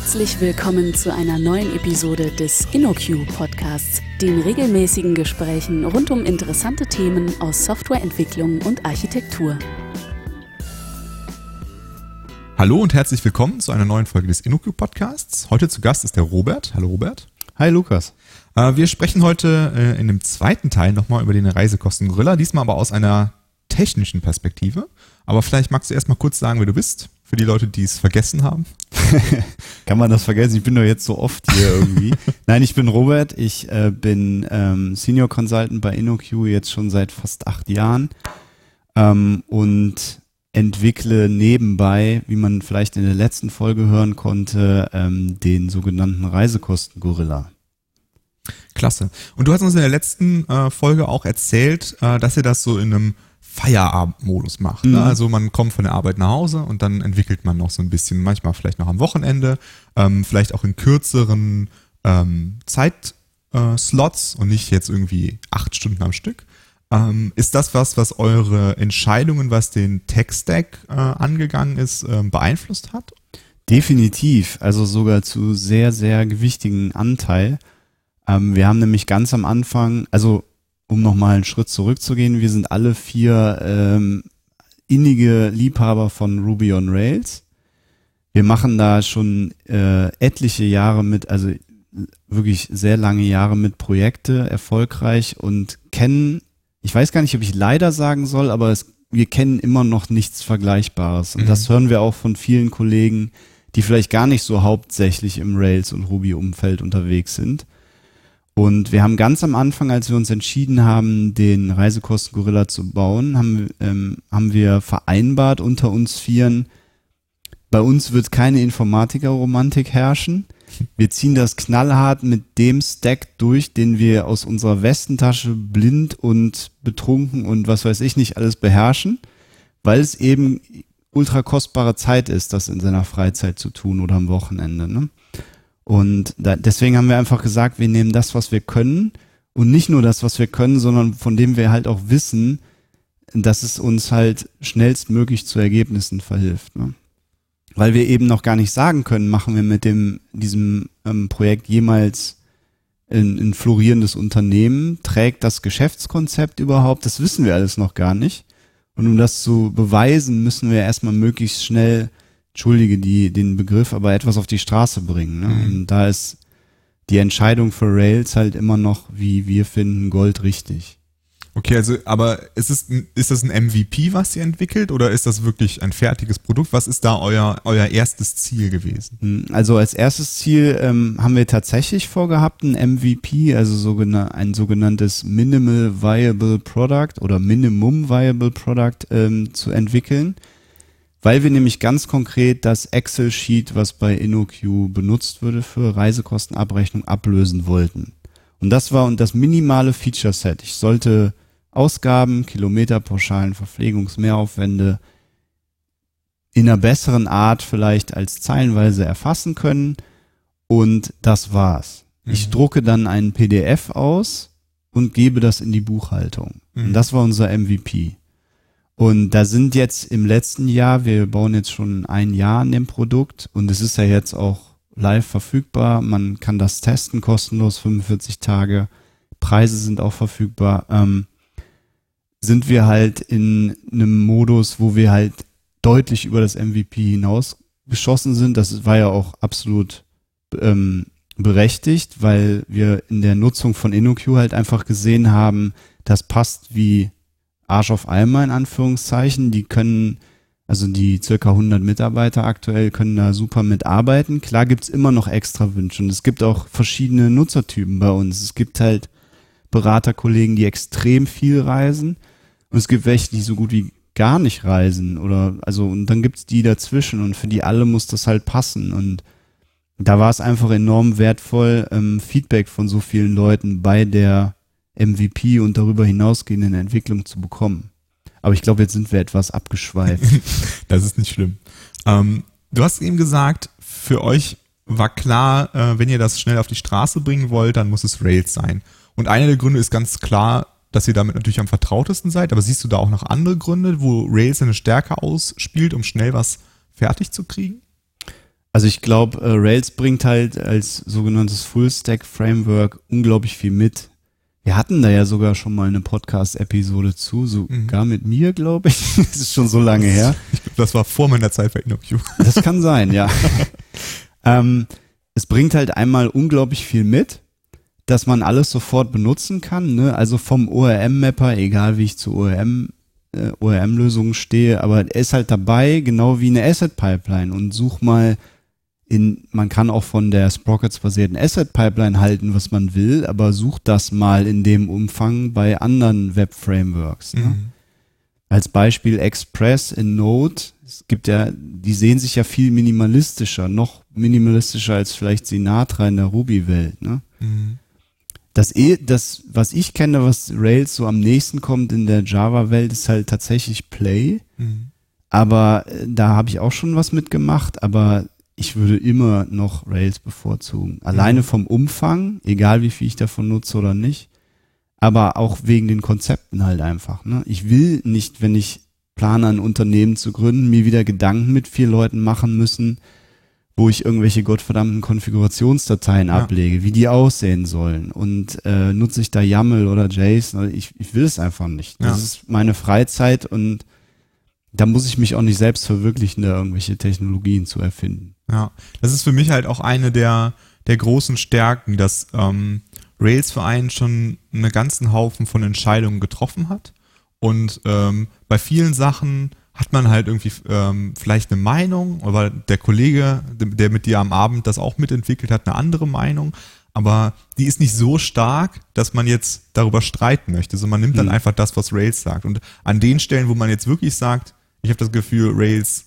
Herzlich willkommen zu einer neuen Episode des InnoQ Podcasts, den regelmäßigen Gesprächen rund um interessante Themen aus Softwareentwicklung und Architektur. Hallo und herzlich willkommen zu einer neuen Folge des InnoQ Podcasts. Heute zu Gast ist der Robert. Hallo Robert. Hi Lukas. Äh, wir sprechen heute äh, in dem zweiten Teil nochmal über den Reisekosten Gorilla, diesmal aber aus einer technischen Perspektive. Aber vielleicht magst du erst mal kurz sagen, wer du bist, für die Leute, die es vergessen haben. Kann man das vergessen? Ich bin doch jetzt so oft hier irgendwie. Nein, ich bin Robert. Ich äh, bin ähm, Senior Consultant bei InnoQ jetzt schon seit fast acht Jahren ähm, und entwickle nebenbei, wie man vielleicht in der letzten Folge hören konnte, ähm, den sogenannten Reisekosten Gorilla. Klasse. Und du hast uns in der letzten äh, Folge auch erzählt, äh, dass ihr das so in einem Feierabendmodus macht. Ne? Mhm. Also man kommt von der Arbeit nach Hause und dann entwickelt man noch so ein bisschen, manchmal vielleicht noch am Wochenende, ähm, vielleicht auch in kürzeren ähm, Zeitslots äh, und nicht jetzt irgendwie acht Stunden am Stück. Ähm, ist das was, was eure Entscheidungen, was den Tech-Stack äh, angegangen ist, äh, beeinflusst hat? Definitiv, also sogar zu sehr, sehr gewichtigen Anteil. Ähm, wir haben nämlich ganz am Anfang, also um nochmal einen Schritt zurückzugehen, wir sind alle vier ähm, innige Liebhaber von Ruby on Rails. Wir machen da schon äh, etliche Jahre mit, also wirklich sehr lange Jahre mit Projekte erfolgreich und kennen, ich weiß gar nicht, ob ich leider sagen soll, aber es, wir kennen immer noch nichts Vergleichbares. Und mhm. das hören wir auch von vielen Kollegen, die vielleicht gar nicht so hauptsächlich im Rails und Ruby-Umfeld unterwegs sind. Und wir haben ganz am Anfang, als wir uns entschieden haben, den Reisekosten Gorilla zu bauen, haben, ähm, haben wir vereinbart unter uns Vieren, bei uns wird keine Informatiker-Romantik herrschen. Wir ziehen das knallhart mit dem Stack durch, den wir aus unserer Westentasche blind und betrunken und was weiß ich nicht alles beherrschen, weil es eben ultra kostbare Zeit ist, das in seiner Freizeit zu tun oder am Wochenende. Ne? Und da, deswegen haben wir einfach gesagt, wir nehmen das, was wir können und nicht nur das, was wir können, sondern von dem wir halt auch wissen, dass es uns halt schnellstmöglich zu Ergebnissen verhilft. Ne? Weil wir eben noch gar nicht sagen können, machen wir mit dem, diesem ähm, Projekt jemals ein, ein florierendes Unternehmen, trägt das Geschäftskonzept überhaupt, das wissen wir alles noch gar nicht. Und um das zu beweisen, müssen wir erstmal möglichst schnell entschuldige die, den Begriff, aber etwas auf die Straße bringen. Ne? Mhm. Und da ist die Entscheidung für Rails halt immer noch, wie wir finden, Gold richtig. Okay, also, aber ist es, ist das ein MVP, was ihr entwickelt oder ist das wirklich ein fertiges Produkt? Was ist da euer, euer erstes Ziel gewesen? Hm, also als erstes Ziel ähm, haben wir tatsächlich vorgehabt, ein MVP, also sogenan ein sogenanntes Minimal Viable Product oder Minimum Viable Product ähm, zu entwickeln weil wir nämlich ganz konkret das Excel-Sheet, was bei InnoQ benutzt würde für Reisekostenabrechnung, ablösen wollten. Und das war und das minimale Feature-Set. Ich sollte Ausgaben, Kilometerpauschalen, Verpflegungsmehraufwände in einer besseren Art vielleicht als zeilenweise erfassen können. Und das war's. Mhm. Ich drucke dann einen PDF aus und gebe das in die Buchhaltung. Mhm. Und das war unser MVP. Und da sind jetzt im letzten Jahr, wir bauen jetzt schon ein Jahr an dem Produkt und es ist ja jetzt auch live verfügbar. Man kann das testen kostenlos, 45 Tage. Preise sind auch verfügbar. Ähm, sind wir halt in einem Modus, wo wir halt deutlich über das MVP hinaus geschossen sind. Das war ja auch absolut ähm, berechtigt, weil wir in der Nutzung von InnoQ halt einfach gesehen haben, das passt wie Arsch auf Eimer in Anführungszeichen. Die können, also die circa 100 Mitarbeiter aktuell können da super mitarbeiten. Klar gibt's immer noch extra Wünsche und es gibt auch verschiedene Nutzertypen bei uns. Es gibt halt Beraterkollegen, die extrem viel reisen und es gibt welche, die so gut wie gar nicht reisen oder also und dann gibt's die dazwischen und für die alle muss das halt passen und da war es einfach enorm wertvoll, ähm, Feedback von so vielen Leuten bei der MVP und darüber hinausgehenden Entwicklung zu bekommen. Aber ich glaube, jetzt sind wir etwas abgeschweift. das ist nicht schlimm. Ähm, du hast eben gesagt, für euch war klar, äh, wenn ihr das schnell auf die Straße bringen wollt, dann muss es Rails sein. Und einer der Gründe ist ganz klar, dass ihr damit natürlich am vertrautesten seid. Aber siehst du da auch noch andere Gründe, wo Rails eine Stärke ausspielt, um schnell was fertig zu kriegen? Also ich glaube, äh, Rails bringt halt als sogenanntes Full-Stack-Framework unglaublich viel mit. Wir hatten da ja sogar schon mal eine Podcast-Episode zu, sogar mhm. mit mir, glaube ich. das ist schon so lange her. Ich glaube, das war vor meiner Zeit bei InnoQ. Das kann sein, ja. ähm, es bringt halt einmal unglaublich viel mit, dass man alles sofort benutzen kann. Ne? Also vom ORM-Mapper, egal wie ich zu ORM äh, ORM-Lösungen stehe, aber er ist halt dabei, genau wie eine Asset-Pipeline und such mal in, man kann auch von der Sprockets-basierten Asset-Pipeline halten, was man will, aber such das mal in dem Umfang bei anderen Web-Frameworks. Ne? Mhm. Als Beispiel Express in Node. Es gibt ja, die sehen sich ja viel minimalistischer, noch minimalistischer als vielleicht Sinatra in der Ruby-Welt. Ne? Mhm. Das, eh, das, was ich kenne, was Rails so am nächsten kommt in der Java-Welt, ist halt tatsächlich Play. Mhm. Aber äh, da habe ich auch schon was mitgemacht, aber ich würde immer noch Rails bevorzugen. Alleine vom Umfang, egal wie viel ich davon nutze oder nicht, aber auch wegen den Konzepten halt einfach. Ne? Ich will nicht, wenn ich plane, ein Unternehmen zu gründen, mir wieder Gedanken mit vier Leuten machen müssen, wo ich irgendwelche gottverdammten Konfigurationsdateien ja. ablege, wie die aussehen sollen. Und äh, nutze ich da YAML oder JSON? Ich, ich will es einfach nicht. Das ja. ist meine Freizeit und da muss ich mich auch nicht selbst verwirklichen, da irgendwelche Technologien zu erfinden. Ja, das ist für mich halt auch eine der, der großen Stärken, dass ähm, Rails für einen schon einen ganzen Haufen von Entscheidungen getroffen hat. Und ähm, bei vielen Sachen hat man halt irgendwie ähm, vielleicht eine Meinung, aber der Kollege, der mit dir am Abend das auch mitentwickelt hat, eine andere Meinung. Aber die ist nicht so stark, dass man jetzt darüber streiten möchte, sondern man nimmt dann mhm. einfach das, was Rails sagt. Und an den Stellen, wo man jetzt wirklich sagt, ich habe das Gefühl, Rails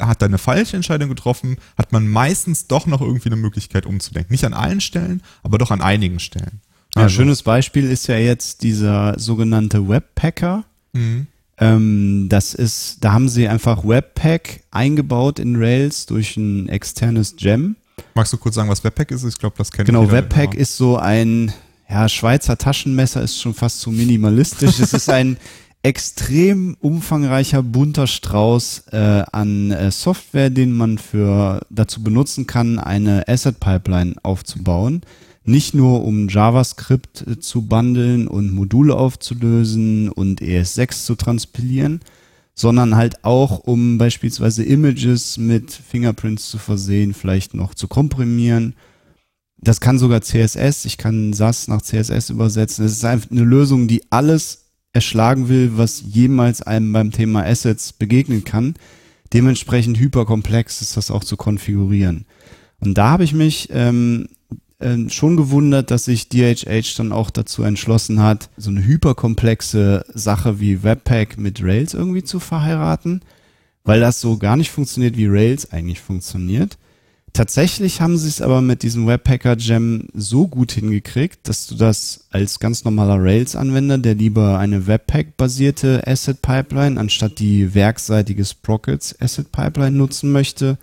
hat da eine falsche Entscheidung getroffen, hat man meistens doch noch irgendwie eine Möglichkeit umzudenken. Nicht an allen Stellen, aber doch an einigen Stellen. Ja, also. schönes Beispiel ist ja jetzt dieser sogenannte Webpacker. Mhm. Ähm, das ist, da haben sie einfach Webpack eingebaut in Rails durch ein externes Gem. Magst du kurz sagen, was Webpack ist? Ich glaube, das kennt Genau, Webpack immer. ist so ein, ja, Schweizer Taschenmesser ist schon fast zu minimalistisch. es ist ein extrem umfangreicher, bunter Strauß äh, an äh, Software, den man für dazu benutzen kann, eine Asset Pipeline aufzubauen. Nicht nur um JavaScript äh, zu bundeln und Module aufzulösen und ES6 zu transpilieren, sondern halt auch um beispielsweise Images mit Fingerprints zu versehen, vielleicht noch zu komprimieren. Das kann sogar CSS. Ich kann SAS nach CSS übersetzen. Es ist einfach eine Lösung, die alles erschlagen will, was jemals einem beim Thema Assets begegnen kann. Dementsprechend hyperkomplex ist das auch zu konfigurieren. Und da habe ich mich ähm, äh, schon gewundert, dass sich DHH dann auch dazu entschlossen hat, so eine hyperkomplexe Sache wie Webpack mit Rails irgendwie zu verheiraten, weil das so gar nicht funktioniert, wie Rails eigentlich funktioniert. Tatsächlich haben sie es aber mit diesem Webpacker Gem so gut hingekriegt, dass du das als ganz normaler Rails-Anwender, der lieber eine Webpack-basierte Asset Pipeline anstatt die werkseitige Sprockets Asset Pipeline nutzen möchte,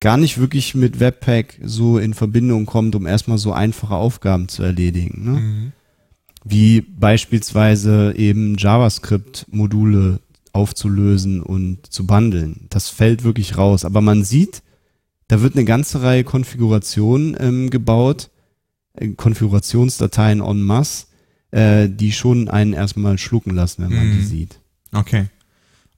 gar nicht wirklich mit Webpack so in Verbindung kommt, um erstmal so einfache Aufgaben zu erledigen. Ne? Mhm. Wie beispielsweise eben JavaScript-Module aufzulösen und zu bundeln. Das fällt wirklich raus. Aber man sieht, da wird eine ganze Reihe Konfigurationen ähm, gebaut, äh, Konfigurationsdateien en masse, äh, die schon einen erstmal schlucken lassen, wenn man mm. die mhm. sieht. Okay.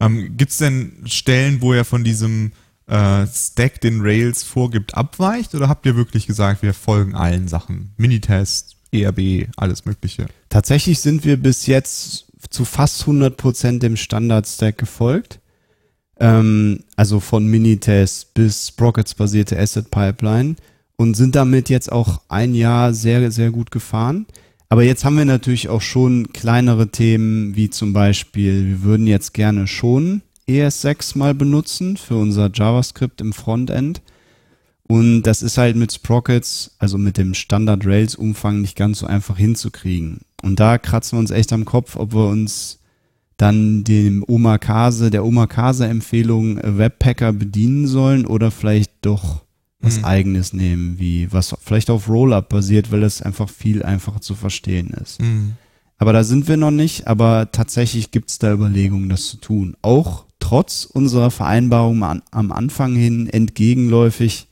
Ähm, Gibt es denn Stellen, wo er von diesem äh, Stack, den Rails vorgibt, abweicht? Oder habt ihr wirklich gesagt, wir folgen allen Sachen? Minitest, ERB, alles Mögliche? Tatsächlich sind wir bis jetzt zu fast 100% dem Standard-Stack gefolgt. Ähm, also von Minitest bis Sprockets-basierte Asset Pipeline und sind damit jetzt auch ein Jahr sehr, sehr gut gefahren. Aber jetzt haben wir natürlich auch schon kleinere Themen, wie zum Beispiel, wir würden jetzt gerne schon ES6 mal benutzen für unser JavaScript im Frontend. Und das ist halt mit Sprockets, also mit dem Standard Rails Umfang nicht ganz so einfach hinzukriegen. Und da kratzen wir uns echt am Kopf, ob wir uns dann dem Omakase, der Omakase-Empfehlung äh, Webpacker bedienen sollen oder vielleicht doch was mhm. eigenes nehmen, wie was vielleicht auf Rollup basiert, weil das einfach viel einfacher zu verstehen ist. Mhm. Aber da sind wir noch nicht, aber tatsächlich gibt es da Überlegungen, das zu tun. Auch trotz unserer Vereinbarung am, am Anfang hin entgegenläufig,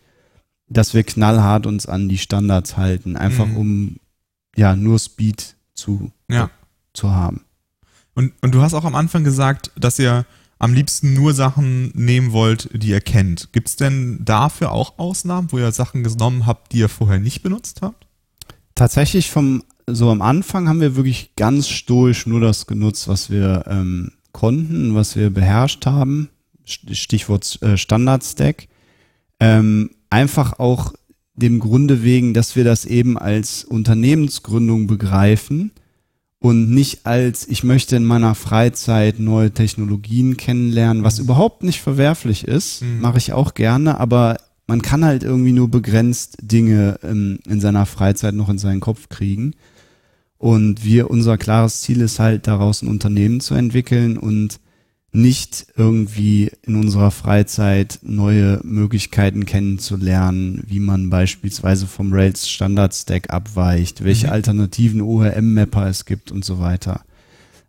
dass wir knallhart uns an die Standards halten, einfach Mhm. um ja nur Speed zu, Ja. zu haben. Und, und du hast auch am Anfang gesagt, dass ihr am liebsten nur Sachen nehmen wollt, die ihr kennt. Gibt es denn dafür auch Ausnahmen, wo ihr Sachen genommen habt, die ihr vorher nicht benutzt habt? Tatsächlich vom so am Anfang haben wir wirklich ganz stoisch nur das genutzt, was wir ähm, konnten, was wir beherrscht haben. St- Stichwort äh, Standard-Stack. Ähm, einfach auch dem Grunde wegen, dass wir das eben als Unternehmensgründung begreifen und nicht als ich möchte in meiner Freizeit neue Technologien kennenlernen, was überhaupt nicht verwerflich ist, Mhm. mache ich auch gerne, aber man kann halt irgendwie nur begrenzt Dinge ähm, in seiner Freizeit noch in seinen Kopf kriegen. Und wir, unser klares Ziel ist halt daraus ein Unternehmen zu entwickeln und nicht irgendwie in unserer Freizeit neue Möglichkeiten kennenzulernen, wie man beispielsweise vom Rails Standard Stack abweicht, welche Mhm. alternativen ORM-Mapper es gibt und so weiter.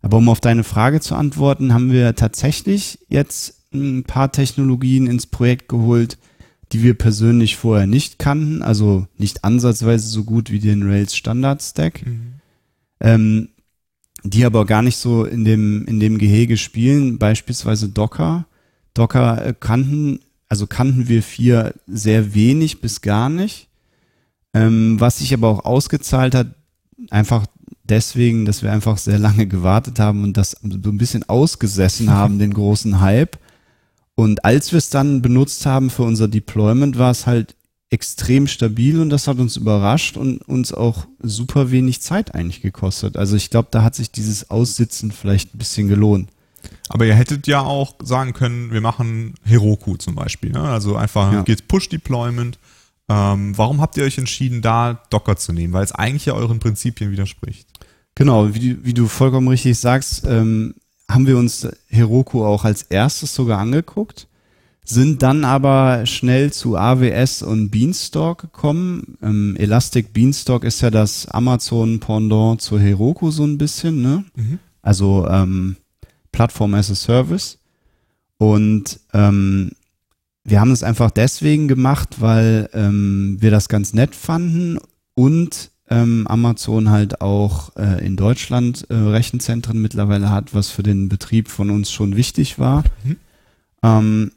Aber um auf deine Frage zu antworten, haben wir tatsächlich jetzt ein paar Technologien ins Projekt geholt, die wir persönlich vorher nicht kannten, also nicht ansatzweise so gut wie den Rails Standard Stack ähm, die aber gar nicht so in dem, in dem Gehege spielen, beispielsweise Docker. Docker äh, kannten, also kannten wir vier sehr wenig bis gar nicht. Ähm, was sich aber auch ausgezahlt hat, einfach deswegen, dass wir einfach sehr lange gewartet haben und das so ein bisschen ausgesessen haben, den großen Hype. Und als wir es dann benutzt haben für unser Deployment, war es halt extrem stabil und das hat uns überrascht und uns auch super wenig Zeit eigentlich gekostet. Also ich glaube, da hat sich dieses Aussitzen vielleicht ein bisschen gelohnt. Aber ihr hättet ja auch sagen können, wir machen Heroku zum Beispiel. Ne? Also einfach Ja. geht's Push-Deployment. Ähm, warum habt ihr euch entschieden, da Docker zu nehmen? Weil es eigentlich ja euren Prinzipien widerspricht. Genau, wie, du- wie du vollkommen richtig sagst, ähm, haben wir uns Heroku auch als erstes sogar angeguckt, sind dann aber schnell zu AWS und Beanstalk gekommen. Ähm, Elastic Beanstalk ist ja das Amazon-Pendant zu Heroku so ein bisschen, ne? Also ähm, Plattform as a Service. Und ähm, wir haben es einfach deswegen gemacht, weil ähm, wir das ganz nett fanden und ähm, Amazon halt auch äh, in Deutschland äh, Rechenzentren mittlerweile hat, was für den Betrieb von uns schon wichtig war. Mhm. Ähm,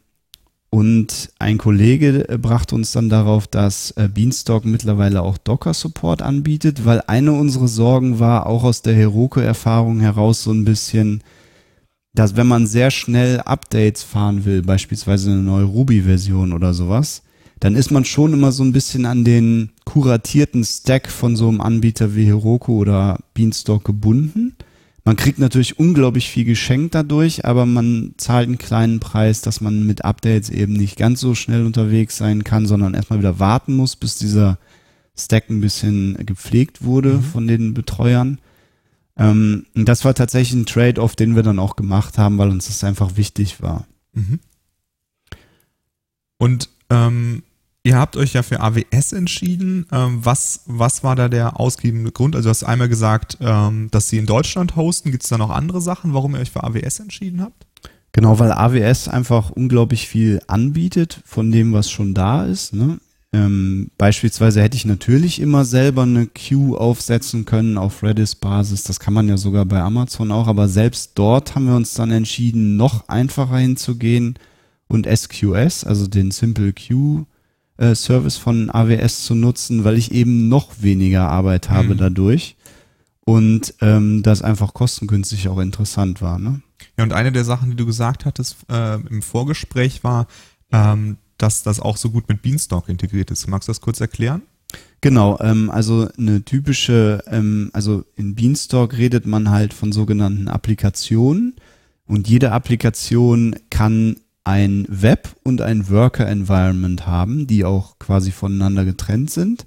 und ein Kollege äh, brachte uns dann darauf, dass äh, Beanstalk mittlerweile auch Docker-Support anbietet, weil eine unserer Sorgen war, auch aus der Heroku-Erfahrung heraus so ein bisschen, dass wenn man sehr schnell Updates fahren will, beispielsweise eine neue Ruby-Version oder sowas, dann ist man schon immer so ein bisschen an den kuratierten Stack von so einem Anbieter wie Heroku oder Beanstalk gebunden. Man kriegt natürlich unglaublich viel geschenkt dadurch, aber man zahlt einen kleinen Preis, dass man mit Updates eben nicht ganz so schnell unterwegs sein kann, sondern erstmal wieder warten muss, bis dieser Stack ein bisschen gepflegt wurde von den Betreuern. Ähm, das war tatsächlich ein Trade-off, den wir dann auch gemacht haben, weil uns das einfach wichtig war. Mhm. Und ähm, ihr habt euch ja für AWS entschieden. Ähm, was, was war da der ausgebende Grund? Also du hast einmal gesagt, ähm, dass sie in Deutschland hosten. Gibt es da noch andere Sachen, warum ihr euch für AWS entschieden habt? Genau, weil AWS einfach unglaublich viel anbietet von dem, was schon da ist. Ne? Ähm, beispielsweise hätte ich natürlich immer selber eine Queue aufsetzen können auf Redis-Basis. Das kann man ja sogar bei Amazon auch. Aber selbst dort haben wir uns dann entschieden, noch einfacher hinzugehen und SQS, also den Simple Queue äh, Service von AWS zu nutzen, weil ich eben noch weniger Arbeit habe Mhm. dadurch. Und ähm, das einfach kostengünstig auch interessant war. Ne? Ja, und eine der Sachen, die du gesagt hattest äh, im Vorgespräch war, ähm, dass das auch so gut mit Beanstalk integriert ist. Magst du das kurz erklären? Genau, ähm, also eine typische, ähm, also in Beanstalk redet man halt von sogenannten Applikationen und jede Applikation kann ein Web und ein Worker-Environment haben, die auch quasi voneinander getrennt sind.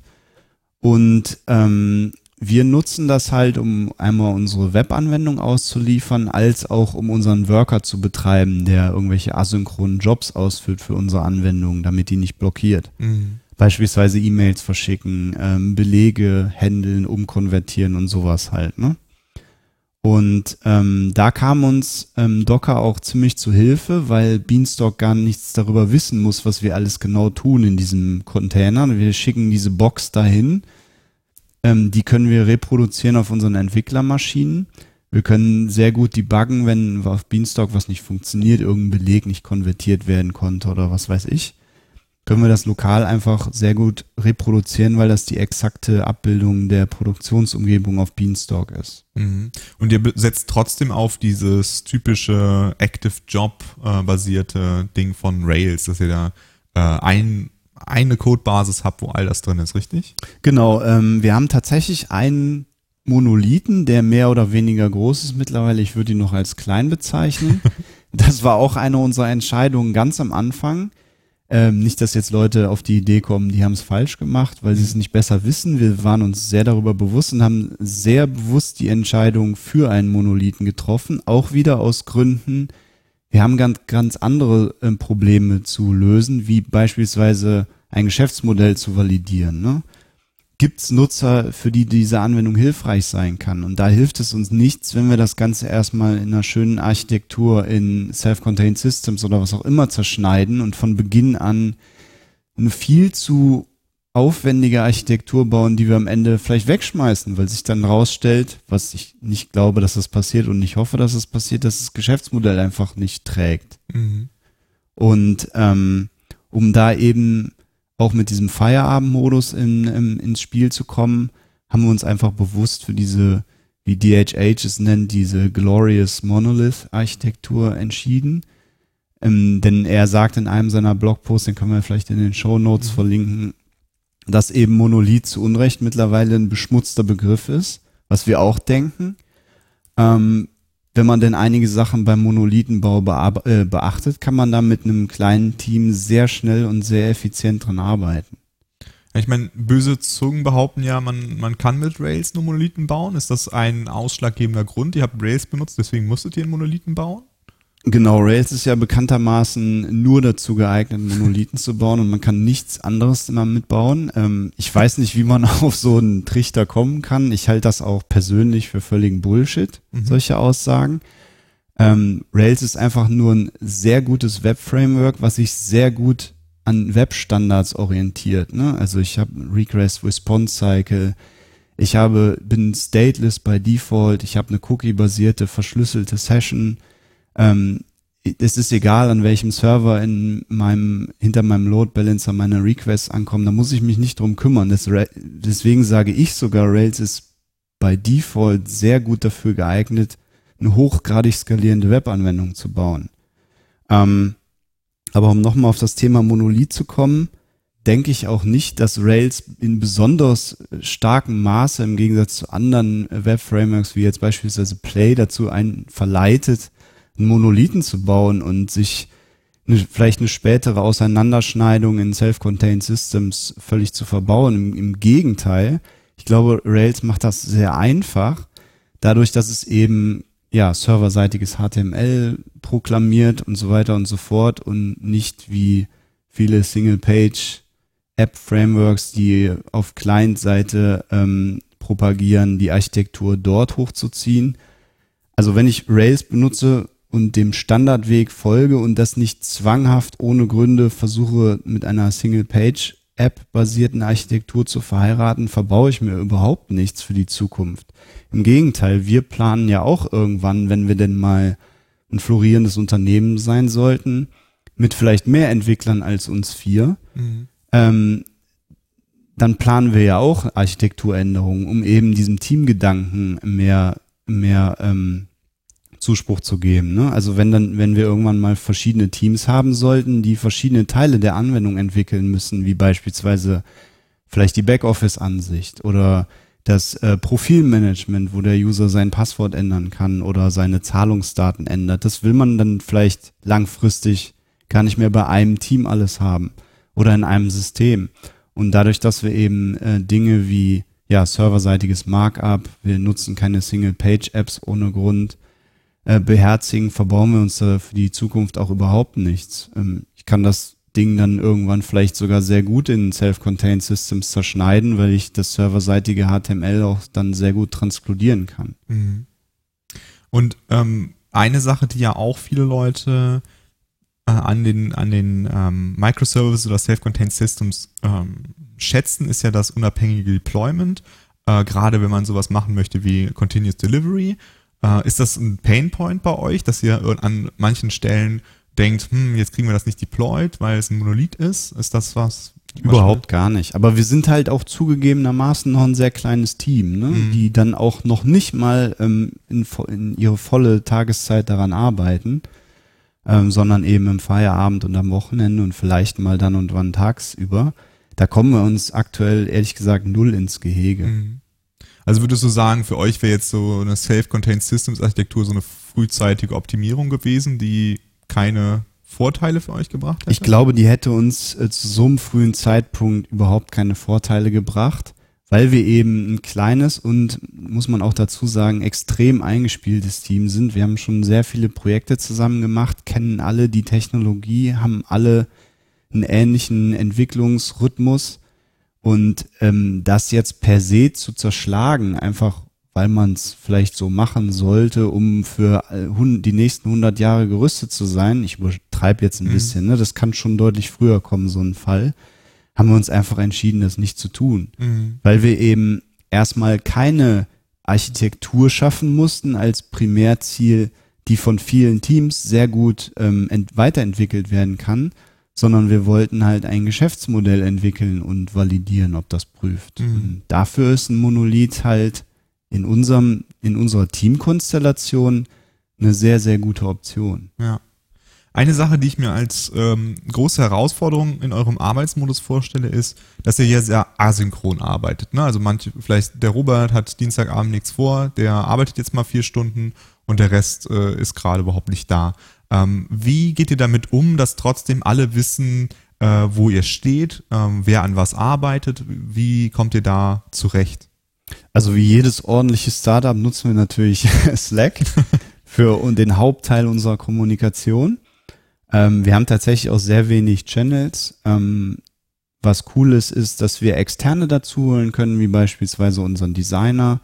Und ähm, wir nutzen das halt, um einmal unsere Web-Anwendung auszuliefern, als auch um unseren Worker zu betreiben, der irgendwelche asynchronen Jobs ausführt für unsere Anwendung, damit die nicht blockiert. Beispielsweise E-Mails verschicken, ähm, Belege handeln, umkonvertieren und sowas halt, ne? Und ähm, da kam uns ähm, Docker auch ziemlich zu Hilfe, weil Beanstalk gar nichts darüber wissen muss, was wir alles genau tun in diesem Container. Wir schicken diese Box dahin. Ähm, die können wir reproduzieren auf unseren Entwicklermaschinen. Wir können sehr gut debuggen, wenn auf Beanstalk was nicht funktioniert, irgendein Beleg nicht konvertiert werden konnte oder was weiß ich können wir das lokal einfach sehr gut reproduzieren, weil das die exakte Abbildung der Produktionsumgebung auf Beanstalk ist. Mhm. Und ihr setzt trotzdem auf dieses typische Active Job äh, basierte Ding von Rails, dass ihr da äh, ein, eine Codebasis habt, wo all das drin ist, richtig? Genau, ähm, wir haben tatsächlich einen Monolithen, der mehr oder weniger groß ist mittlerweile. Ich würde ihn noch als klein bezeichnen. das war auch eine unserer Entscheidungen ganz am Anfang ähm, nicht, dass jetzt Leute auf die Idee kommen, die haben es falsch gemacht, weil sie es nicht besser wissen. Wir waren uns sehr darüber bewusst und haben sehr bewusst die Entscheidung für einen Monolithen getroffen, auch wieder aus Gründen, wir haben ganz, ganz andere äh, Probleme zu lösen, wie beispielsweise ein Geschäftsmodell zu validieren. Ne? Gibt es Nutzer, für die diese Anwendung hilfreich sein kann. Und da hilft es uns nichts, wenn wir das Ganze erstmal in einer schönen Architektur in Self-Contained Systems oder was auch immer zerschneiden und von Beginn an eine viel zu aufwendige Architektur bauen, die wir am Ende vielleicht wegschmeißen, weil sich dann rausstellt, was ich nicht glaube, dass das passiert und ich hoffe, dass es das passiert, dass das Geschäftsmodell einfach nicht trägt. Mhm. Und ähm, um da eben auch mit diesem Feierabendmodus in, in, ins Spiel zu kommen, haben wir uns einfach bewusst für diese, wie DHH es nennt, diese Glorious Monolith Architektur entschieden. Ähm, denn er sagt in einem seiner Blogposts, den können wir vielleicht in den Show Notes mhm. verlinken, dass eben Monolith zu Unrecht mittlerweile ein beschmutzter Begriff ist, was wir auch denken. Ähm, wenn man denn einige Sachen beim Monolithenbau äh, beachtet, kann man da mit einem kleinen Team sehr schnell und sehr effizient dran arbeiten. Ich meine, böse Zungen behaupten ja, man, man kann mit Rails nur Monolithen bauen. Ist das ein ausschlaggebender Grund? Ihr habt Rails benutzt, deswegen musstet ihr einen Monolithen bauen? Genau, Rails ist ja bekanntermaßen nur dazu geeignet, Monolithen zu bauen und man kann nichts anderes immer mitbauen. Ähm, ich weiß nicht, wie man auf so einen Trichter kommen kann. Ich halte das auch persönlich für völligen Bullshit, mhm. solche Aussagen. Ähm, Rails ist einfach nur ein sehr gutes Web-Framework, was sich sehr gut an Web-Standards orientiert. Ne? Also ich habe Regress Response Cycle, ich habe bin stateless by Default, ich habe eine Cookie-basierte verschlüsselte Session ähm, es ist egal, an welchem Server in meinem, hinter meinem Load Balancer meine Requests ankommen, da muss ich mich nicht drum kümmern. Das, deswegen sage ich sogar, Rails ist bei Default sehr gut dafür geeignet, eine hochgradig skalierende Webanwendung zu bauen. Ähm, aber um nochmal auf das Thema Monolith zu kommen, denke ich auch nicht, dass Rails in besonders starkem Maße im Gegensatz zu anderen Web-Frameworks wie jetzt beispielsweise Play dazu einen verleitet, einen Monolithen zu bauen und sich eine, vielleicht eine spätere Auseinanderschneidung in Self-Contained Systems völlig zu verbauen. Im, Im Gegenteil, ich glaube, Rails macht das sehr einfach, dadurch, dass es eben ja serverseitiges HTML proklamiert und so weiter und so fort und nicht wie viele Single-Page App-Frameworks, die auf Client-Seite ähm, propagieren, die Architektur dort hochzuziehen. Also wenn ich Rails benutze, und dem Standardweg folge und das nicht zwanghaft ohne Gründe versuche mit einer Single-Page-App basierten Architektur zu verheiraten, verbaue ich mir überhaupt nichts für die Zukunft. Im Gegenteil, wir planen ja auch irgendwann, wenn wir denn mal ein florierendes Unternehmen sein sollten, mit vielleicht mehr Entwicklern als uns vier, mhm. ähm, dann planen wir ja auch Architekturänderungen, um eben diesem Teamgedanken mehr, mehr ähm, Zuspruch zu geben. Ne? Also wenn dann, wenn wir irgendwann mal verschiedene Teams haben sollten, die verschiedene Teile der Anwendung entwickeln müssen, wie beispielsweise vielleicht die Backoffice-Ansicht oder das äh, Profilmanagement, wo der User sein Passwort ändern kann oder seine Zahlungsdaten ändert. Das will man dann vielleicht langfristig gar nicht mehr bei einem Team alles haben oder in einem System. Und dadurch, dass wir eben äh, Dinge wie ja, serverseitiges Markup, wir nutzen keine Single-Page-Apps ohne Grund, äh, beherzigen, verbauen wir uns da für die Zukunft auch überhaupt nichts. Ähm, ich kann das Ding dann irgendwann vielleicht sogar sehr gut in Self-Contained Systems zerschneiden, weil ich das serverseitige HTML auch dann sehr gut transkodieren kann. Mhm. Und ähm, eine Sache, die ja auch viele Leute äh, an den, an den ähm, Microservices oder Self-Contained Systems ähm, schätzen, ist ja das unabhängige Deployment. Äh, Gerade wenn man sowas machen möchte wie Continuous Delivery. Äh, ist das ein Painpoint bei euch, dass ihr an manchen Stellen denkt, hm, jetzt kriegen wir das nicht deployed, weil es ein Monolith ist? Ist das was? Überhaupt gar nicht. Aber wir sind halt auch zugegebenermaßen noch ein sehr kleines Team, ne? Mhm. die dann auch noch nicht mal ähm, in, in, ihre volle Tageszeit daran arbeiten, ähm, sondern eben im Feierabend und am Wochenende und vielleicht mal dann und wann tagsüber. Da kommen wir uns aktuell ehrlich gesagt null ins Gehege. Mhm. Also würdest du sagen, für euch wäre jetzt so eine Self-Contained Systems Architektur so eine frühzeitige Optimierung gewesen, die keine Vorteile für euch gebracht hätte? Ich glaube, die hätte uns äh, zu so einem frühen Zeitpunkt überhaupt keine Vorteile gebracht, weil wir eben ein kleines und, muss man auch dazu sagen, extrem eingespieltes Team sind. Wir haben schon sehr viele Projekte zusammen gemacht, kennen alle die Technologie, haben alle einen ähnlichen Entwicklungsrhythmus und ähm, das jetzt per se zu zerschlagen, einfach weil man es vielleicht so machen sollte, um für äh, die nächsten 100 Jahre gerüstet zu sein. Ich übertreibe jetzt ein mhm. bisschen, ne? das kann schon deutlich früher kommen, so ein Fall. Haben wir uns einfach entschieden, das nicht zu tun, mhm. weil wir eben erstmal keine Architektur schaffen mussten als Primärziel, die von vielen Teams sehr gut ähm, weiterentwickelt werden kann, sondern wir wollten halt ein Geschäftsmodell entwickeln und validieren, ob das prüft. Mhm. Dafür ist ein Monolith halt in unserem, in unserer Teamkonstellation eine sehr, sehr gute Option. Ja. Eine Sache, die ich mir als ähm, große Herausforderung in eurem Arbeitsmodus vorstelle, ist, dass ihr ja sehr asynchron arbeitet. Ne? Also manche, vielleicht der Robert hat Dienstagabend nichts vor, der arbeitet jetzt mal vier Stunden und der Rest äh, ist gerade überhaupt nicht da. Ähm, wie geht ihr damit um, dass trotzdem alle wissen, äh, wo ihr steht, ähm, wer an was arbeitet? Wie kommt ihr da zurecht? Also wie jedes ordentliche Startup nutzen wir natürlich Slack für den Hauptteil unserer Kommunikation. Ähm, wir haben tatsächlich auch sehr wenig Channels. Ähm, was cool ist, ist, dass wir Externe dazu holen können, wie beispielsweise unseren Designer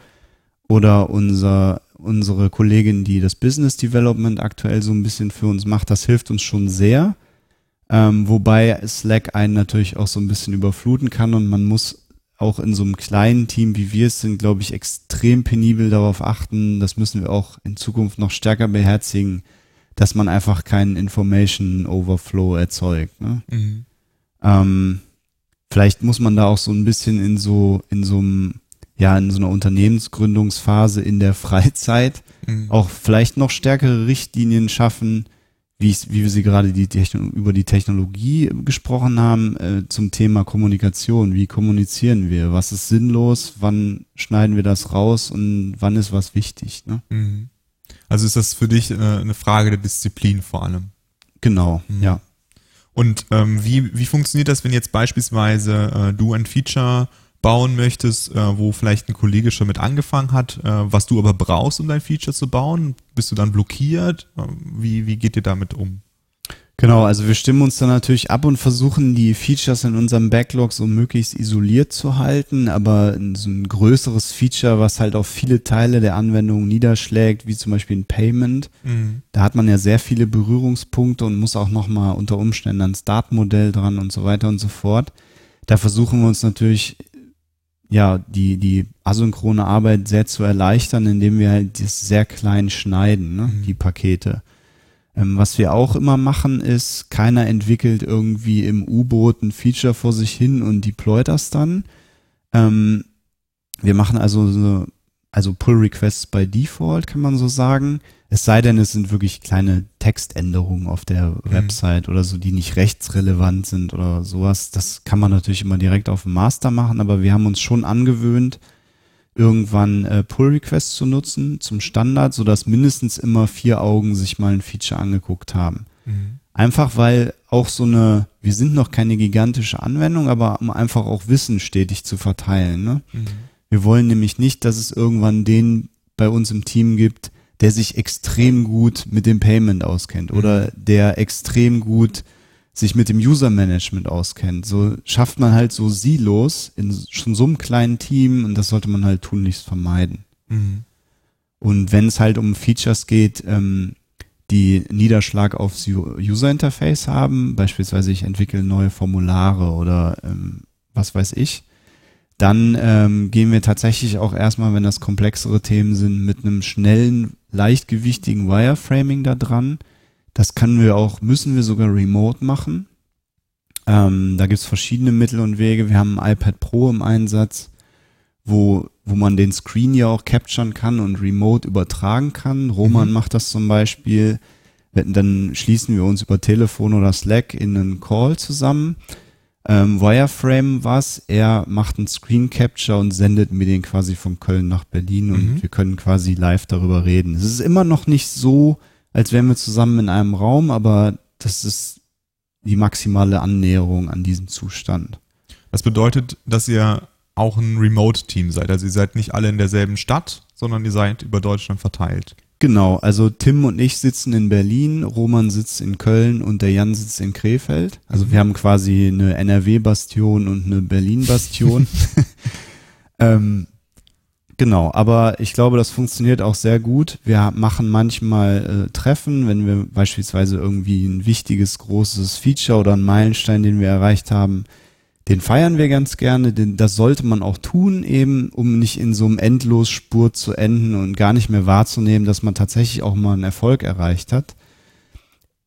oder unser, unsere Kollegin, die das Business Development aktuell so ein bisschen für uns macht. Das hilft uns schon sehr. Ähm, wobei Slack einen natürlich auch so ein bisschen überfluten kann und man muss auch in so einem kleinen Team, wie wir es sind, glaube ich, extrem penibel darauf achten. Das müssen wir auch in Zukunft noch stärker beherzigen, dass man einfach keinen Information Overflow erzeugt. Ne? Mhm. Ähm, vielleicht muss man da auch so ein bisschen in so, in so einem, ja, in so einer Unternehmensgründungsphase in der Freizeit mhm. auch vielleicht noch stärkere Richtlinien schaffen, wie, wie wir sie gerade die über die Technologie gesprochen haben, äh, zum Thema Kommunikation. Wie kommunizieren wir? Was ist sinnlos? Wann schneiden wir das raus und wann ist was wichtig? Ne? Mhm. Also ist das für dich äh, eine Frage der Disziplin vor allem? Genau, mhm. ja. Und ähm, wie, wie funktioniert das, wenn jetzt beispielsweise äh, du ein Feature bauen möchtest, äh, wo vielleicht ein Kollege schon mit angefangen hat, äh, was du aber brauchst, um dein Feature zu bauen? Bist du dann blockiert? Äh, wie, wie geht ihr damit um? Genau, also wir stimmen uns dann natürlich ab und versuchen die Features in unserem Backlog so möglichst isoliert zu halten, aber so ein größeres Feature, was halt auf viele Teile der Anwendung niederschlägt, wie zum Beispiel ein Payment, mhm. da hat man ja sehr viele Berührungspunkte und muss auch nochmal unter Umständen ans Startmodell dran und so weiter und so fort. Da versuchen wir uns natürlich ja, die, die asynchrone Arbeit sehr zu erleichtern, indem wir halt das sehr klein schneiden, ne, mhm. die Pakete. Ähm, was wir auch immer machen, ist, keiner entwickelt irgendwie im U-Boot ein Feature vor sich hin und deployt das dann. Ähm, wir machen also so, also Pull Requests by Default, kann man so sagen. Es sei denn, es sind wirklich kleine Textänderungen auf der mhm. Website oder so, die nicht rechtsrelevant sind oder sowas. Das kann man natürlich immer direkt auf dem Master machen, aber wir haben uns schon angewöhnt, irgendwann äh, Pull Requests zu nutzen zum Standard, sodass mindestens immer vier Augen sich mal ein Feature angeguckt haben. Mhm. Einfach weil auch so eine, wir sind noch keine gigantische Anwendung, aber um einfach auch Wissen stetig zu verteilen. Ne? Mhm. Wir wollen nämlich nicht, dass es irgendwann den bei uns im Team gibt, der sich extrem gut mit dem Payment auskennt oder mhm. der extrem gut sich mit dem User Management auskennt. So schafft man halt so Silos in schon so einem kleinen Team und das sollte man halt tunlichst vermeiden. Mhm. Und wenn es halt um Features geht, ähm, die Niederschlag aufs User Interface haben, beispielsweise ich entwickle neue Formulare oder ähm, was weiß ich, dann ähm, gehen wir tatsächlich auch erstmal, wenn das komplexere Themen sind, mit einem schnellen, leichtgewichtigen Wireframing da dran. Das können wir auch, müssen wir sogar remote machen. Ähm, da gibt's verschiedene Mittel und Wege. Wir haben ein iPad Pro im Einsatz, wo, wo man den Screen ja auch capturen kann und remote übertragen kann. Roman mhm. macht das zum Beispiel. Dann schließen wir uns über Telefon oder Slack in einen Call zusammen. Ähm, Wireframe was, er macht einen Screen Capture und sendet mir den quasi von Köln nach Berlin und mhm. wir können quasi live darüber reden. Es ist immer noch nicht so, als wären wir zusammen in einem Raum, aber das ist die maximale Annäherung an diesem Zustand. Das bedeutet, dass ihr auch ein Remote-Team seid. Also ihr seid nicht alle in derselben Stadt, sondern ihr seid über Deutschland verteilt. Genau, also Tim und ich sitzen in Berlin, Roman sitzt in Köln und der Jan sitzt in Krefeld. Also mhm. wir haben quasi eine NRW-Bastion und eine Berlin-Bastion. ähm, genau, aber ich glaube, das funktioniert auch sehr gut. Wir machen manchmal äh, Treffen, wenn wir beispielsweise irgendwie ein wichtiges, großes Feature oder einen Meilenstein, den wir erreicht haben, den feiern wir ganz gerne, denn das sollte man auch tun, eben, um nicht in so einem Endlosspur zu enden und gar nicht mehr wahrzunehmen, dass man tatsächlich auch mal einen Erfolg erreicht hat.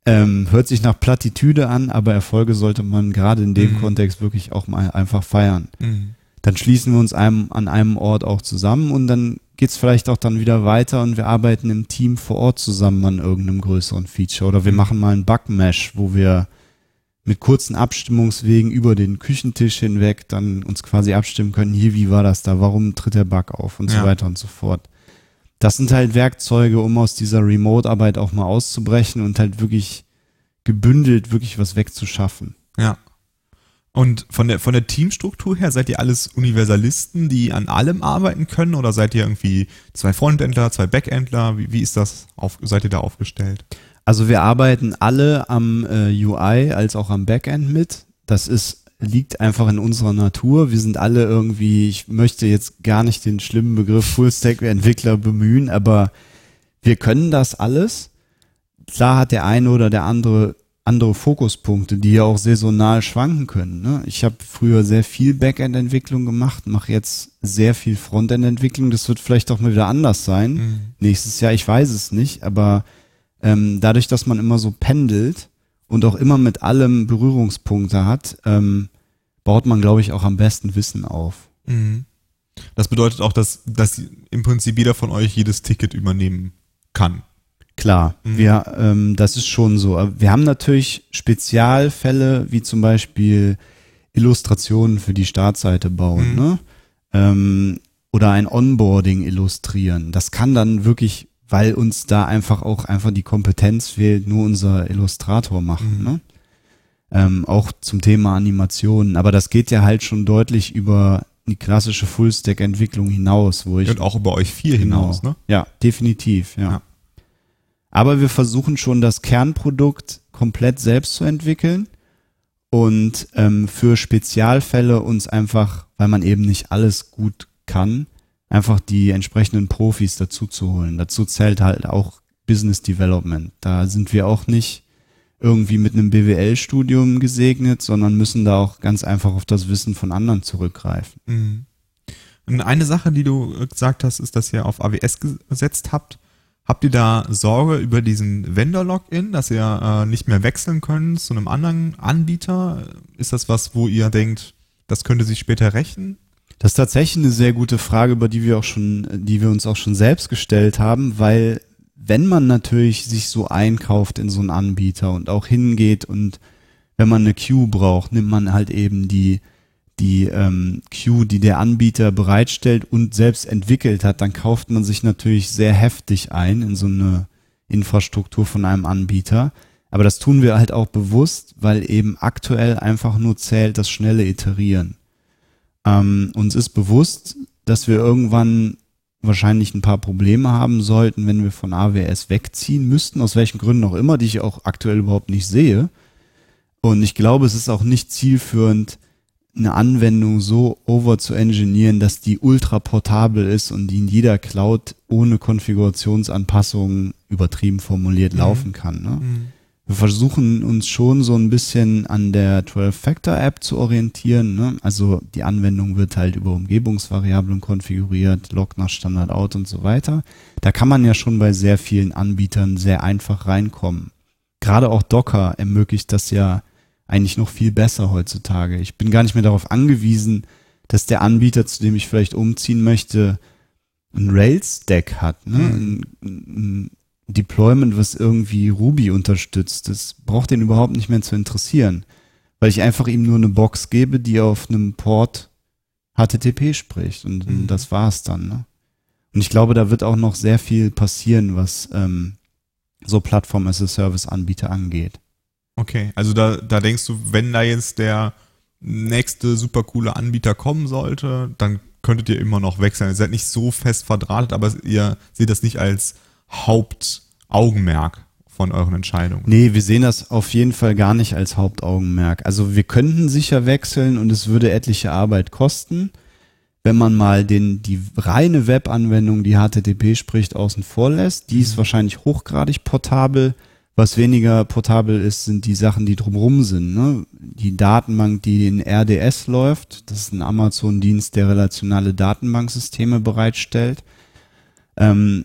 Ähm, hört sich nach Plattitüde an, aber Erfolge sollte man gerade in dem mhm. Kontext wirklich auch mal einfach feiern. Mhm. Dann schließen wir uns einem, an einem Ort auch zusammen und dann geht's vielleicht auch dann wieder weiter und wir arbeiten im Team vor Ort zusammen an irgendeinem größeren Feature oder wir mhm. machen mal einen Bugmesh, wo wir mit kurzen Abstimmungswegen über den Küchentisch hinweg dann uns quasi abstimmen können, hier, wie war das da, warum tritt der Bug auf und ja. so weiter und so fort. Das sind halt Werkzeuge, um aus dieser Remote-Arbeit auch mal auszubrechen und halt wirklich gebündelt wirklich was wegzuschaffen. Ja. Und von der, von der Teamstruktur her, seid ihr alles Universalisten, die an allem arbeiten können oder seid ihr irgendwie zwei Frontendler, zwei Backendler? Wie, wie ist das auf, seid ihr da aufgestellt? Also wir arbeiten alle am äh, UI als auch am Backend mit. Das ist liegt einfach in unserer Natur. Wir sind alle irgendwie, ich möchte jetzt gar nicht den schlimmen Begriff Full-Stack-Entwickler bemühen, aber wir können das alles. Klar hat der eine oder der andere andere Fokuspunkte, die ja auch saisonal schwanken können. Ne? Ich habe früher sehr viel Backend-Entwicklung gemacht, mache jetzt sehr viel Frontend-Entwicklung. Das wird vielleicht auch mal wieder anders sein. Mhm. Nächstes Jahr, ich weiß es nicht, aber ähm, dadurch, dass man immer so pendelt und auch immer mit allem Berührungspunkte hat, ähm, baut man, glaube ich, auch am besten Wissen auf. Mhm. Das bedeutet auch, dass, dass im Prinzip jeder von euch jedes Ticket übernehmen kann. Klar, mhm. wir, ähm, das ist schon so. Wir haben natürlich Spezialfälle, wie zum Beispiel Illustrationen für die Startseite bauen, mhm. ne? Ähm, oder ein Onboarding illustrieren. Das kann dann wirklich weil uns da einfach auch einfach die Kompetenz fehlt, nur unser Illustrator machen. Mhm. Ne? Ähm, auch zum Thema Animationen. Aber das geht ja halt schon deutlich über die klassische Full-Stack-Entwicklung hinaus, wo ich. Und auch über euch vier genau, hinaus, ne? Ja, definitiv, ja. ja. Aber wir versuchen schon das Kernprodukt komplett selbst zu entwickeln und ähm, für Spezialfälle uns einfach, weil man eben nicht alles gut kann, einfach die entsprechenden Profis dazu zu holen. Dazu zählt halt auch Business Development. Da sind wir auch nicht irgendwie mit einem BWL-Studium gesegnet, sondern müssen da auch ganz einfach auf das Wissen von anderen zurückgreifen. Mhm. Und eine Sache, die du gesagt hast, ist, dass ihr auf AWS gesetzt habt. Habt ihr da Sorge über diesen Vendor-Login, dass ihr äh, nicht mehr wechseln könnt zu einem anderen Anbieter? Ist das was, wo ihr denkt, das könnte sich später rächen? Das ist tatsächlich eine sehr gute Frage, über die wir auch schon, die wir uns auch schon selbst gestellt haben, weil wenn man natürlich sich so einkauft in so einen Anbieter und auch hingeht und wenn man eine Queue braucht, nimmt man halt eben die die ähm, Queue, die der Anbieter bereitstellt und selbst entwickelt hat, dann kauft man sich natürlich sehr heftig ein in so eine Infrastruktur von einem Anbieter. Aber das tun wir halt auch bewusst, weil eben aktuell einfach nur zählt das schnelle Iterieren. Ähm, uns ist bewusst, dass wir irgendwann wahrscheinlich ein paar Probleme haben sollten, wenn wir von AWS wegziehen müssten, aus welchen Gründen auch immer, die ich auch aktuell überhaupt nicht sehe. Und ich glaube, es ist auch nicht zielführend, eine Anwendung so over zu engineeren, dass die ultra portabel ist und die in jeder Cloud ohne Konfigurationsanpassungen übertrieben formuliert Mhm. laufen kann. Ne? Mhm. Wir versuchen uns schon so ein bisschen an der 12-Factor-App zu orientieren. Ne? Also die Anwendung wird halt über Umgebungsvariablen konfiguriert, loggt nach Standard out und so weiter. Da kann man ja schon bei sehr vielen Anbietern sehr einfach reinkommen. Gerade auch Docker ermöglicht das ja eigentlich noch viel besser heutzutage. Ich bin gar nicht mehr darauf angewiesen, dass der Anbieter, zu dem ich vielleicht umziehen möchte, ein Rails-Stack hat, ne? Mhm. Ein, ein Deployment, was irgendwie Ruby unterstützt. Das braucht den überhaupt nicht mehr zu interessieren, weil ich einfach ihm nur eine Box gebe, die auf einem Port HTTP spricht und Mhm. das war's dann. Ne? Und ich glaube, da wird auch noch sehr viel passieren, was ähm, so Plattform-as-a-Service-Anbieter angeht. Okay, also da, da denkst du, wenn da jetzt der nächste super coole Anbieter kommen sollte, dann könntet ihr immer noch wechseln. Ihr seid nicht so fest verdrahtet, aber ihr seht das nicht als Hauptaugenmerk von euren Entscheidungen. Nee, wir sehen das auf jeden Fall gar nicht als Hauptaugenmerk. Also wir könnten sicher wechseln und es würde etliche Arbeit kosten. Wenn man mal den, die reine Webanwendung, die HTTP spricht, außen vor lässt, die ist wahrscheinlich hochgradig portabel. Was weniger portabel ist, sind die Sachen, die drumrum sind. Ne? Die Datenbank, die in RDS läuft, das ist ein Amazon-Dienst, der relationale Datenbanksysteme bereitstellt. Ähm,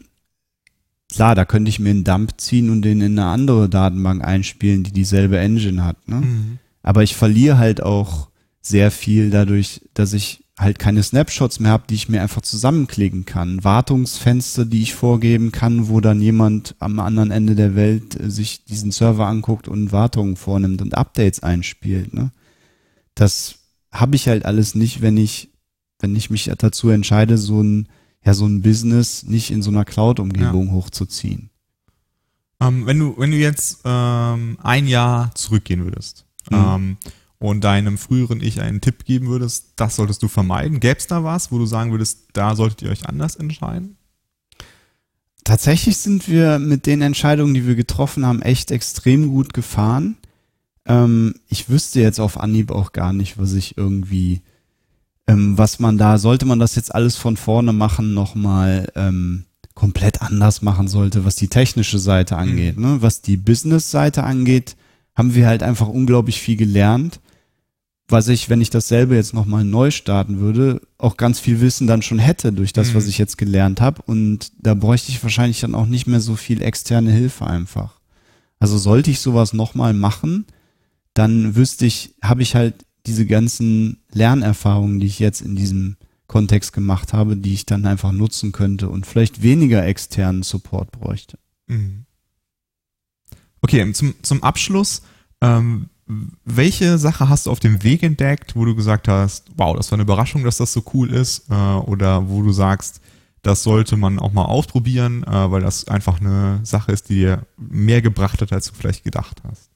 klar, da könnte ich mir einen Dump ziehen und den in eine andere Datenbank einspielen, die dieselbe Engine hat. Ne? Mhm. Aber ich verliere halt auch sehr viel dadurch, dass ich halt keine Snapshots mehr habe, die ich mir einfach zusammenklicken kann. Wartungsfenster, die ich vorgeben kann, wo dann jemand am anderen Ende der Welt äh, sich diesen Server anguckt und Wartungen vornimmt und Updates einspielt. Ne? Das habe ich halt alles nicht, wenn ich, wenn ich mich dazu entscheide, so ein, ja, so ein Business nicht in so einer Cloud-Umgebung hochzuziehen. Ähm, wenn du, wenn du jetzt ähm, ein Jahr zurückgehen würdest Mhm. ähm, und deinem früheren Ich einen Tipp geben würdest, das solltest du vermeiden. Gäbe es da was, wo du sagen würdest, da solltet ihr euch anders entscheiden? Tatsächlich sind wir mit den Entscheidungen, die wir getroffen haben, echt extrem gut gefahren. Ähm, ich wüsste jetzt auf Anhieb auch gar nicht, was ich irgendwie, ähm, was man da, sollte man das jetzt alles von vorne machen, nochmal ähm, komplett anders machen sollte, was die technische Seite angeht. Ne? Was die Business-Seite angeht, haben wir halt einfach unglaublich viel gelernt. Was ich, wenn ich dasselbe jetzt nochmal neu starten würde, auch ganz viel Wissen dann schon hätte durch das, Mhm. was ich jetzt gelernt habe. Und da bräuchte ich wahrscheinlich dann auch nicht mehr so viel externe Hilfe einfach. Also sollte ich sowas nochmal machen, dann wüsste ich, habe ich halt diese ganzen Lernerfahrungen, die ich jetzt in diesem Kontext gemacht habe, die ich dann einfach nutzen könnte und vielleicht weniger externen Support bräuchte. Mhm. Okay, zum, zum Abschluss, ähm, welche Sache hast du auf dem Weg entdeckt, wo du gesagt hast, wow, das war eine Überraschung, dass das so cool ist, äh, oder wo du sagst, das sollte man auch mal ausprobieren, äh, weil das einfach eine Sache ist, die dir mehr gebracht hat, als du vielleicht gedacht hast.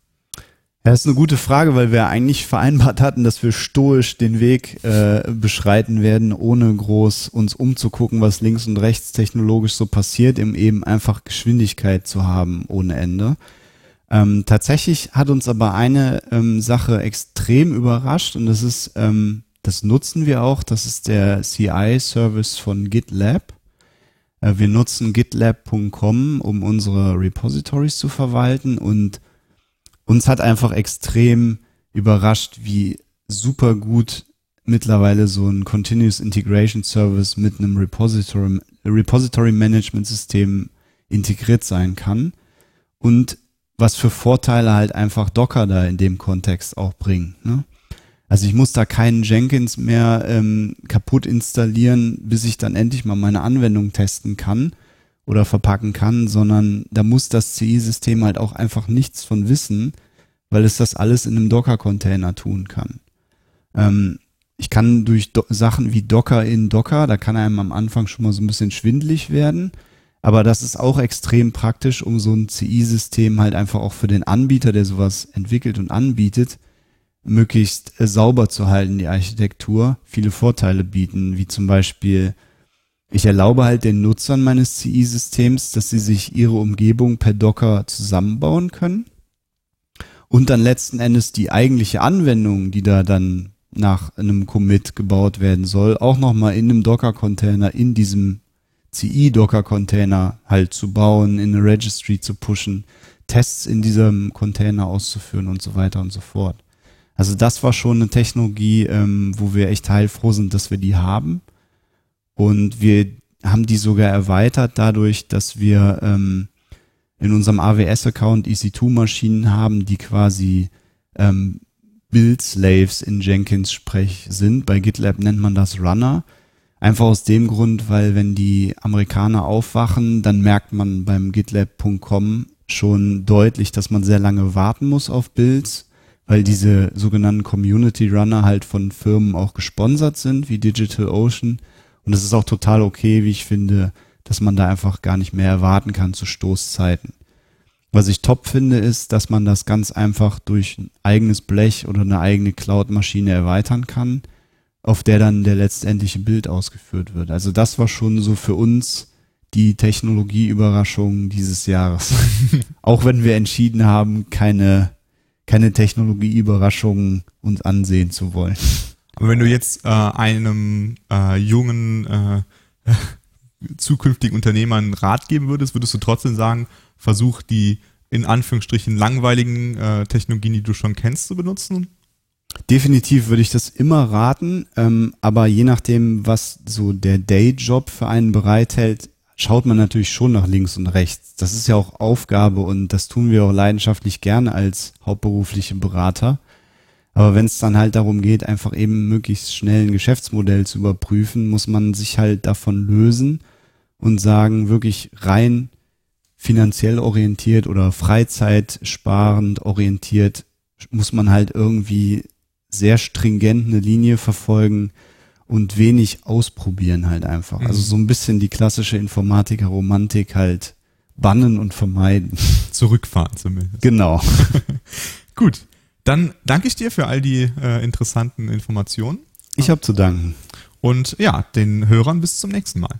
Das ist eine gute Frage, weil wir eigentlich vereinbart hatten, dass wir stoisch den Weg äh, beschreiten werden, ohne groß uns umzugucken, was links und rechts technologisch so passiert, um eben einfach Geschwindigkeit zu haben ohne Ende. Ähm, tatsächlich hat uns aber eine ähm, Sache extrem überrascht und das ist, ähm, das nutzen wir auch, das ist der CI-Service von GitLab. Äh, wir nutzen gitlab.com, um unsere Repositories zu verwalten und uns hat einfach extrem überrascht, wie super gut mittlerweile so ein Continuous Integration Service mit einem Repository, Repository Management System integriert sein kann und was für Vorteile halt einfach Docker da in dem Kontext auch bringt. Ne? Also ich muss da keinen Jenkins mehr ähm, kaputt installieren, bis ich dann endlich mal meine Anwendung testen kann oder verpacken kann, sondern da muss das CI-System halt auch einfach nichts von wissen, weil es das alles in einem Docker-Container tun kann. Ähm, ich kann durch Do Sachen wie Docker in Docker, da kann einem am Anfang schon mal so ein bisschen schwindlig werden, aber das ist auch extrem praktisch, um so ein CI-System halt einfach auch für den Anbieter, der sowas entwickelt und anbietet, möglichst äh, sauber zu halten, die Architektur, viele Vorteile bieten, wie zum Beispiel, ich erlaube halt den Nutzern meines CI-Systems, dass sie sich ihre Umgebung per Docker zusammenbauen können und dann letzten Endes die eigentliche Anwendung, die da dann nach einem Commit gebaut werden soll, auch nochmal in einem Docker-Container, in diesem CI-Docker-Container halt zu bauen, in eine Registry zu pushen, Tests in diesem Container auszuführen und so weiter und so fort. Also das war schon eine Technologie, ähm, wo wir echt heilfroh sind, dass wir die haben. Und wir haben die sogar erweitert dadurch, dass wir ähm, in unserem AWS-Account EC2-Maschinen haben, die quasi ähm, Build-Slaves in Jenkins-Sprech sind. Bei GitLab nennt man das Runner. Einfach aus dem Grund, weil wenn die Amerikaner aufwachen, dann merkt man beim gitlab.com schon deutlich, dass man sehr lange warten muss auf Builds, weil diese sogenannten Community Runner halt von Firmen auch gesponsert sind, wie DigitalOcean. Und es ist auch total okay, wie ich finde, dass man da einfach gar nicht mehr erwarten kann zu Stoßzeiten. Was ich top finde, ist, dass man das ganz einfach durch ein eigenes Blech oder eine eigene Cloud-Maschine erweitern kann, auf der dann der letztendliche Bild ausgeführt wird. Also das war schon so für uns die Technologieüberraschung dieses Jahres. Auch wenn wir entschieden haben, keine, keine Technologieüberraschungen uns ansehen zu wollen. Aber wenn du jetzt äh, einem äh, jungen äh, zukünftigen Unternehmer einen Rat geben würdest, würdest du trotzdem sagen, versuch die in Anführungsstrichen langweiligen äh, Technologien, die du schon kennst, zu benutzen? Definitiv würde ich das immer raten, ähm, aber je nachdem, was so der Dayjob für einen bereithält, schaut man natürlich schon nach links und rechts. Das ist ja auch Aufgabe und das tun wir auch leidenschaftlich gerne als hauptberufliche Berater. Aber wenn es dann halt darum geht, einfach eben möglichst schnell ein Geschäftsmodell zu überprüfen, muss man sich halt davon lösen und sagen, wirklich rein finanziell orientiert oder freizeitsparend orientiert, muss man halt irgendwie sehr stringent eine Linie verfolgen und wenig ausprobieren halt einfach. Also mhm. Also so ein bisschen die klassische Informatiker-Romantik halt bannen und vermeiden. Zurückfahren zumindest. Genau. Gut, dann danke ich dir für all die äh, interessanten Informationen. Ich habe zu danken. Und ja, den Hörern bis zum nächsten Mal.